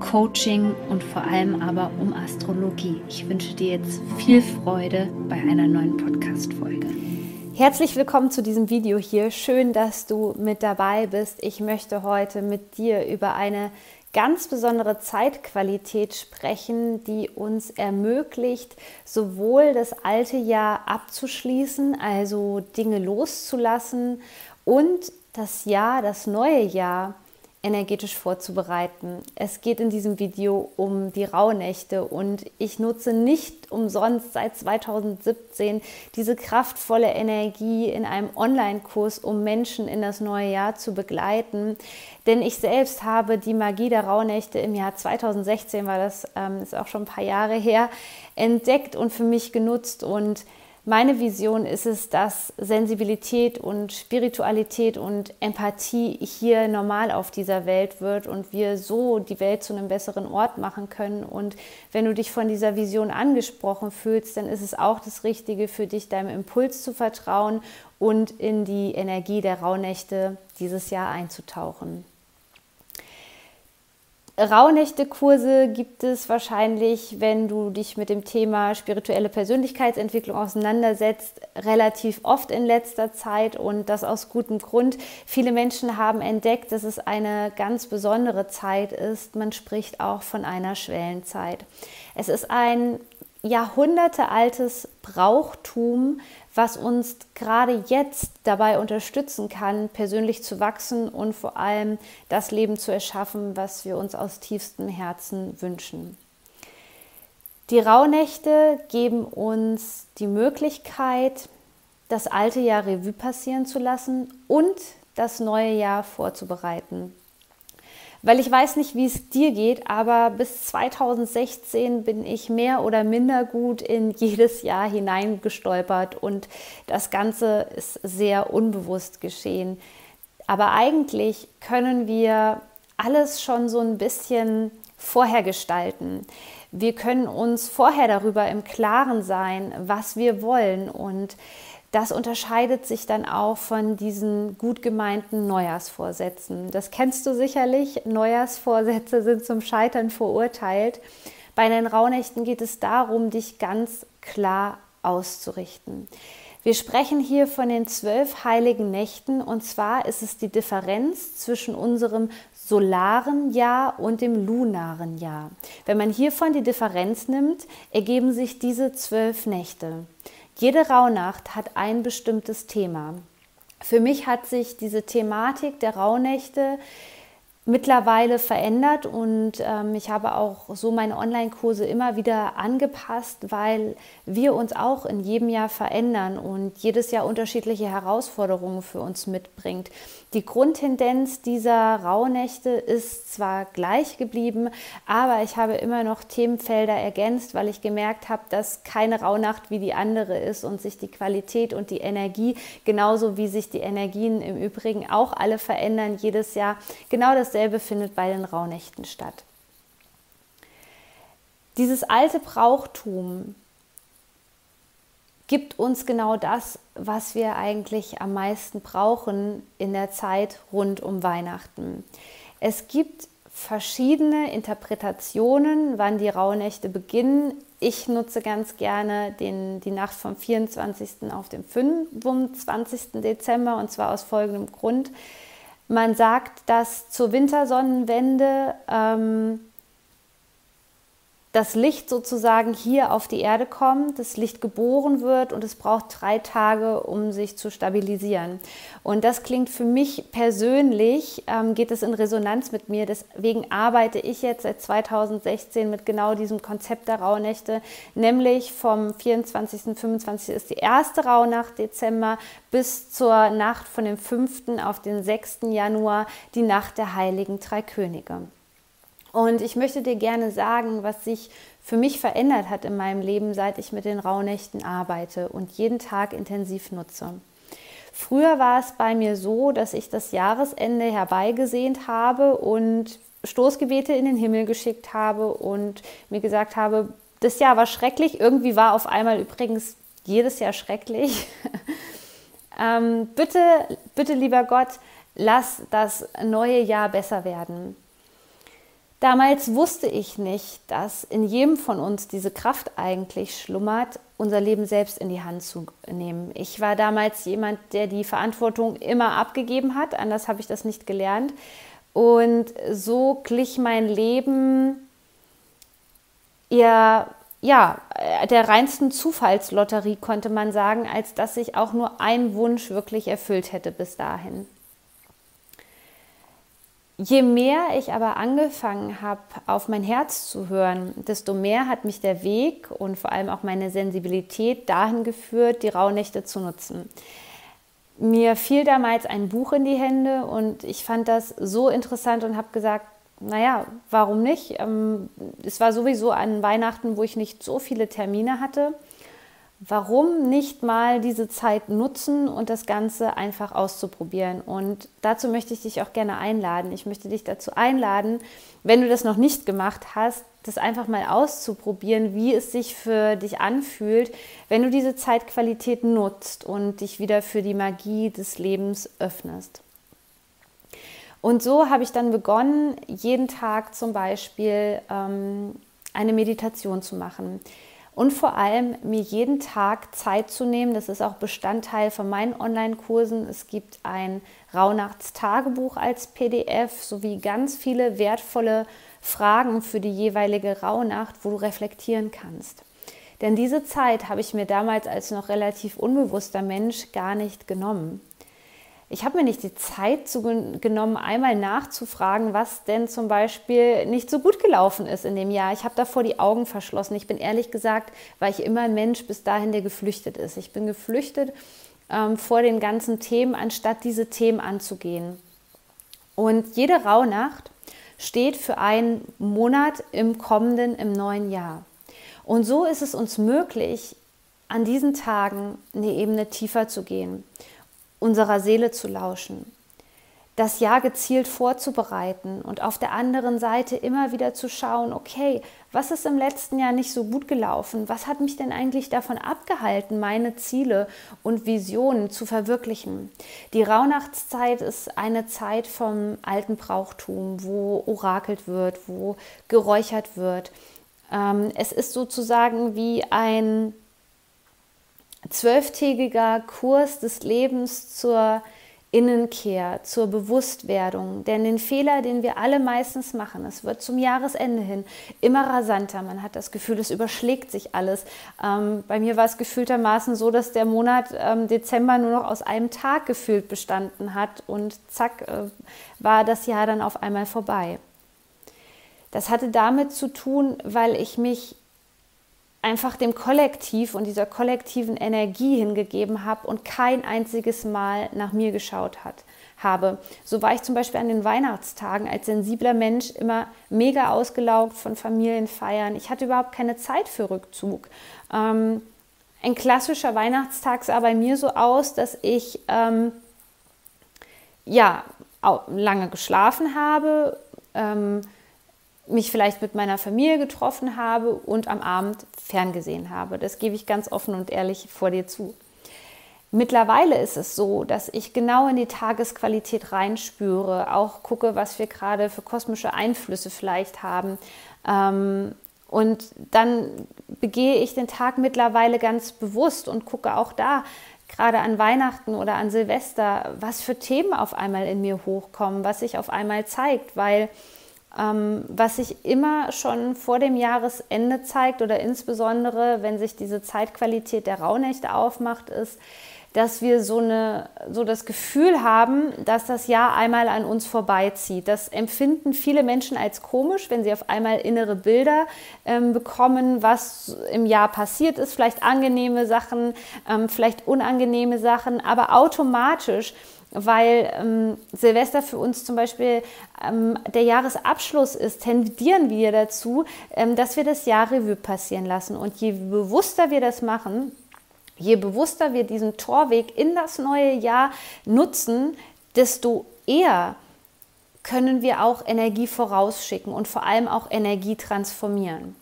Coaching und vor allem aber um Astrologie. Ich wünsche dir jetzt viel Freude bei einer neuen Podcast-Folge. Herzlich willkommen zu diesem Video hier. Schön, dass du mit dabei bist. Ich möchte heute mit dir über eine ganz besondere Zeitqualität sprechen, die uns ermöglicht, sowohl das alte Jahr abzuschließen, also Dinge loszulassen, und das Jahr, das neue Jahr energetisch vorzubereiten. Es geht in diesem Video um die Rauhnächte und ich nutze nicht umsonst seit 2017 diese kraftvolle Energie in einem Online-Kurs, um Menschen in das neue Jahr zu begleiten. Denn ich selbst habe die Magie der Rauhnächte im Jahr 2016, war das ähm, ist auch schon ein paar Jahre her, entdeckt und für mich genutzt und meine Vision ist es, dass Sensibilität und Spiritualität und Empathie hier normal auf dieser Welt wird und wir so die Welt zu einem besseren Ort machen können. Und wenn du dich von dieser Vision angesprochen fühlst, dann ist es auch das Richtige für dich, deinem Impuls zu vertrauen und in die Energie der Rauhnächte dieses Jahr einzutauchen. Rauhnächte-Kurse gibt es wahrscheinlich, wenn du dich mit dem Thema spirituelle Persönlichkeitsentwicklung auseinandersetzt, relativ oft in letzter Zeit und das aus gutem Grund. Viele Menschen haben entdeckt, dass es eine ganz besondere Zeit ist. Man spricht auch von einer Schwellenzeit. Es ist ein jahrhundertealtes Brauchtum, was uns gerade jetzt dabei unterstützen kann, persönlich zu wachsen und vor allem das Leben zu erschaffen, was wir uns aus tiefstem Herzen wünschen. Die Rauhnächte geben uns die Möglichkeit, das alte Jahr Revue passieren zu lassen und das neue Jahr vorzubereiten. Weil ich weiß nicht, wie es dir geht, aber bis 2016 bin ich mehr oder minder gut in jedes Jahr hineingestolpert und das Ganze ist sehr unbewusst geschehen. Aber eigentlich können wir alles schon so ein bisschen vorher gestalten. Wir können uns vorher darüber im Klaren sein, was wir wollen und das unterscheidet sich dann auch von diesen gut gemeinten Neujahrsvorsätzen. Das kennst du sicherlich. Neujahrsvorsätze sind zum Scheitern verurteilt. Bei den Rauhnächten geht es darum, dich ganz klar auszurichten. Wir sprechen hier von den zwölf heiligen Nächten und zwar ist es die Differenz zwischen unserem solaren Jahr und dem lunaren Jahr. Wenn man hiervon die Differenz nimmt, ergeben sich diese zwölf Nächte. Jede Rauhnacht hat ein bestimmtes Thema. Für mich hat sich diese Thematik der Rauhnächte mittlerweile verändert und ähm, ich habe auch so meine Online-Kurse immer wieder angepasst, weil wir uns auch in jedem Jahr verändern und jedes Jahr unterschiedliche Herausforderungen für uns mitbringt. Die Grundtendenz dieser Rauhnächte ist zwar gleich geblieben, aber ich habe immer noch Themenfelder ergänzt, weil ich gemerkt habe, dass keine Rauhnacht wie die andere ist und sich die Qualität und die Energie, genauso wie sich die Energien im Übrigen auch alle verändern jedes Jahr, genau dasselbe dasselbe findet bei den Rauhnächten statt. Dieses alte Brauchtum gibt uns genau das, was wir eigentlich am meisten brauchen in der Zeit rund um Weihnachten. Es gibt verschiedene Interpretationen, wann die Rauhnächte beginnen. Ich nutze ganz gerne den, die Nacht vom 24. auf den 25. Dezember und zwar aus folgendem Grund. Man sagt, dass zur Wintersonnenwende ähm, das Licht sozusagen hier auf die Erde kommt, das Licht geboren wird und es braucht drei Tage, um sich zu stabilisieren. Und das klingt für mich persönlich, ähm, geht es in Resonanz mit mir. Deswegen arbeite ich jetzt seit 2016 mit genau diesem Konzept der Rauhnächte, nämlich vom 24. 25. ist die erste Rauhnacht Dezember bis zur Nacht von dem 5. auf den 6. Januar, die Nacht der heiligen drei Könige. Und ich möchte dir gerne sagen, was sich für mich verändert hat in meinem Leben, seit ich mit den Rauhnächten arbeite und jeden Tag intensiv nutze. Früher war es bei mir so, dass ich das Jahresende herbeigesehnt habe und Stoßgebete in den Himmel geschickt habe und mir gesagt habe, das Jahr war schrecklich. Irgendwie war auf einmal übrigens jedes Jahr schrecklich. ähm, bitte, bitte, lieber Gott, lass das neue Jahr besser werden. Damals wusste ich nicht, dass in jedem von uns diese Kraft eigentlich schlummert, unser Leben selbst in die Hand zu nehmen. Ich war damals jemand, der die Verantwortung immer abgegeben hat, anders habe ich das nicht gelernt. Und so glich mein Leben eher ja, der reinsten Zufallslotterie, konnte man sagen, als dass ich auch nur einen Wunsch wirklich erfüllt hätte bis dahin. Je mehr ich aber angefangen habe, auf mein Herz zu hören, desto mehr hat mich der Weg und vor allem auch meine Sensibilität dahin geführt, die Rauhnächte zu nutzen. Mir fiel damals ein Buch in die Hände und ich fand das so interessant und habe gesagt, naja, warum nicht? Ähm, es war sowieso an Weihnachten, wo ich nicht so viele Termine hatte warum nicht mal diese Zeit nutzen und das Ganze einfach auszuprobieren. Und dazu möchte ich dich auch gerne einladen. Ich möchte dich dazu einladen, wenn du das noch nicht gemacht hast, das einfach mal auszuprobieren, wie es sich für dich anfühlt, wenn du diese Zeitqualität nutzt und dich wieder für die Magie des Lebens öffnest. Und so habe ich dann begonnen, jeden Tag zum Beispiel ähm, eine Meditation zu machen und vor allem mir jeden Tag Zeit zu nehmen. Das ist auch Bestandteil von meinen Online-Kursen. Es gibt ein Rauhnachtstagebuch als PDF sowie ganz viele wertvolle Fragen für die jeweilige Rauhnacht, wo du reflektieren kannst. Denn diese Zeit habe ich mir damals als noch relativ unbewusster Mensch gar nicht genommen ich habe mir nicht die Zeit genommen, einmal nachzufragen, was denn zum Beispiel nicht so gut gelaufen ist in dem Jahr. Ich habe davor die Augen verschlossen. Ich bin ehrlich gesagt, war ich immer ein Mensch bis dahin, der geflüchtet ist. Ich bin geflüchtet ähm, vor den ganzen Themen, anstatt diese Themen anzugehen. Und jede Rauhnacht steht für einen Monat im kommenden, im neuen Jahr. Und so ist es uns möglich, an diesen Tagen eine Ebene tiefer zu gehen unserer Seele zu lauschen, das Jahr gezielt vorzubereiten und auf der anderen Seite immer wieder zu schauen, okay, was ist im letzten Jahr nicht so gut gelaufen? Was hat mich denn eigentlich davon abgehalten, meine Ziele und Visionen zu verwirklichen? Die Rauhnachtszeit ist eine Zeit vom alten Brauchtum, wo orakelt wird, wo geräuchert wird. Ähm, es ist sozusagen wie ein zwölftägiger Kurs des Lebens zur Innenkehr, zur Bewusstwerdung. Denn den Fehler, den wir alle meistens machen, es wird zum Jahresende hin immer rasanter. Man hat das Gefühl, es überschlägt sich alles. Ähm, bei mir war es gefühltermaßen so, dass der Monat ähm, Dezember nur noch aus einem Tag gefühlt bestanden hat und zack äh, war das Jahr dann auf einmal vorbei. Das hatte damit zu tun, weil ich mich einfach dem Kollektiv und dieser kollektiven Energie hingegeben habe und kein einziges Mal nach mir geschaut hat, habe. So war ich zum Beispiel an den Weihnachtstagen als sensibler Mensch immer mega ausgelaugt von Familienfeiern. Ich hatte überhaupt keine Zeit für Rückzug. Ähm, ein klassischer Weihnachtstag sah bei mir so aus, dass ich ähm, ja lange geschlafen habe. Ähm, mich vielleicht mit meiner Familie getroffen habe und am Abend ferngesehen habe. Das gebe ich ganz offen und ehrlich vor dir zu. Mittlerweile ist es so, dass ich genau in die Tagesqualität reinspüre, auch gucke, was wir gerade für kosmische Einflüsse vielleicht haben. Ähm, und dann begehe ich den Tag mittlerweile ganz bewusst und gucke auch da, gerade an Weihnachten oder an Silvester, was für Themen auf einmal in mir hochkommen, was sich auf einmal zeigt, weil was sich immer schon vor dem Jahresende zeigt oder insbesondere, wenn sich diese Zeitqualität der Rauhnächte aufmacht, ist, dass wir so, eine, so das Gefühl haben, dass das Jahr einmal an uns vorbeizieht. Das empfinden viele Menschen als komisch, wenn sie auf einmal innere Bilder ähm, bekommen, was im Jahr passiert ist. Vielleicht angenehme Sachen, ähm, vielleicht unangenehme Sachen, aber automatisch weil ähm, Silvester für uns zum Beispiel ähm, der Jahresabschluss ist, tendieren wir dazu, ähm, dass wir das Jahr Revue passieren lassen. Und je bewusster wir das machen, Je bewusster wir diesen Torweg in das neue Jahr nutzen, desto eher können wir auch Energie vorausschicken und vor allem auch Energie transformieren.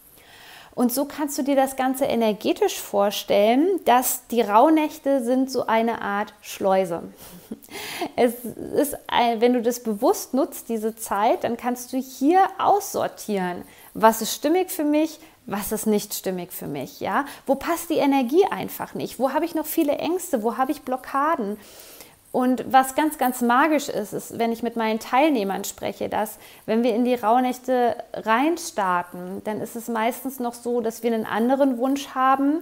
Und so kannst du dir das Ganze energetisch vorstellen, dass die Rauhnächte sind so eine Art Schleuse. Es ist, wenn du das bewusst nutzt, diese Zeit, dann kannst du hier aussortieren, was ist stimmig für mich, was ist nicht stimmig für mich, ja? Wo passt die Energie einfach nicht? Wo habe ich noch viele Ängste? Wo habe ich Blockaden? Und was ganz, ganz magisch ist, ist, wenn ich mit meinen Teilnehmern spreche, dass wenn wir in die Rauhnächte reinstarten, dann ist es meistens noch so, dass wir einen anderen Wunsch haben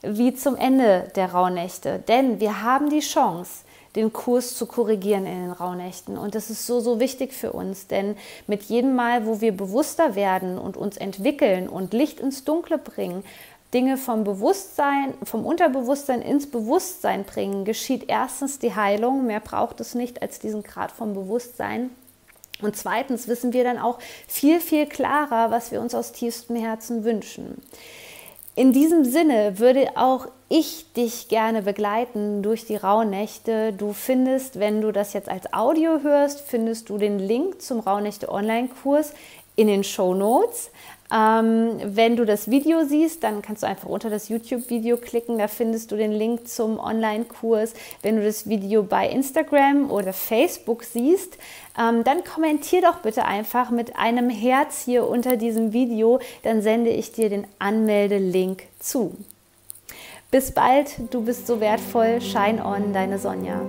wie zum Ende der Rauhnächte. Denn wir haben die Chance, den Kurs zu korrigieren in den Rauhnächten. Und das ist so, so wichtig für uns, denn mit jedem Mal, wo wir bewusster werden und uns entwickeln und Licht ins Dunkle bringen, Dinge vom Bewusstsein, vom Unterbewusstsein ins Bewusstsein bringen, geschieht erstens die Heilung. Mehr braucht es nicht als diesen Grad vom Bewusstsein. Und zweitens wissen wir dann auch viel, viel klarer, was wir uns aus tiefstem Herzen wünschen. In diesem Sinne würde auch ich dich gerne begleiten durch die Rauhnächte. Du findest, wenn du das jetzt als Audio hörst, findest du den Link zum Rauhnächte Online-Kurs in den Show Notes. Ähm, wenn du das Video siehst, dann kannst du einfach unter das YouTube-Video klicken, da findest du den Link zum Online-Kurs. Wenn du das Video bei Instagram oder Facebook siehst, ähm, dann kommentier doch bitte einfach mit einem Herz hier unter diesem Video, dann sende ich dir den Anmelde-Link zu. Bis bald, du bist so wertvoll. Shine on, deine Sonja.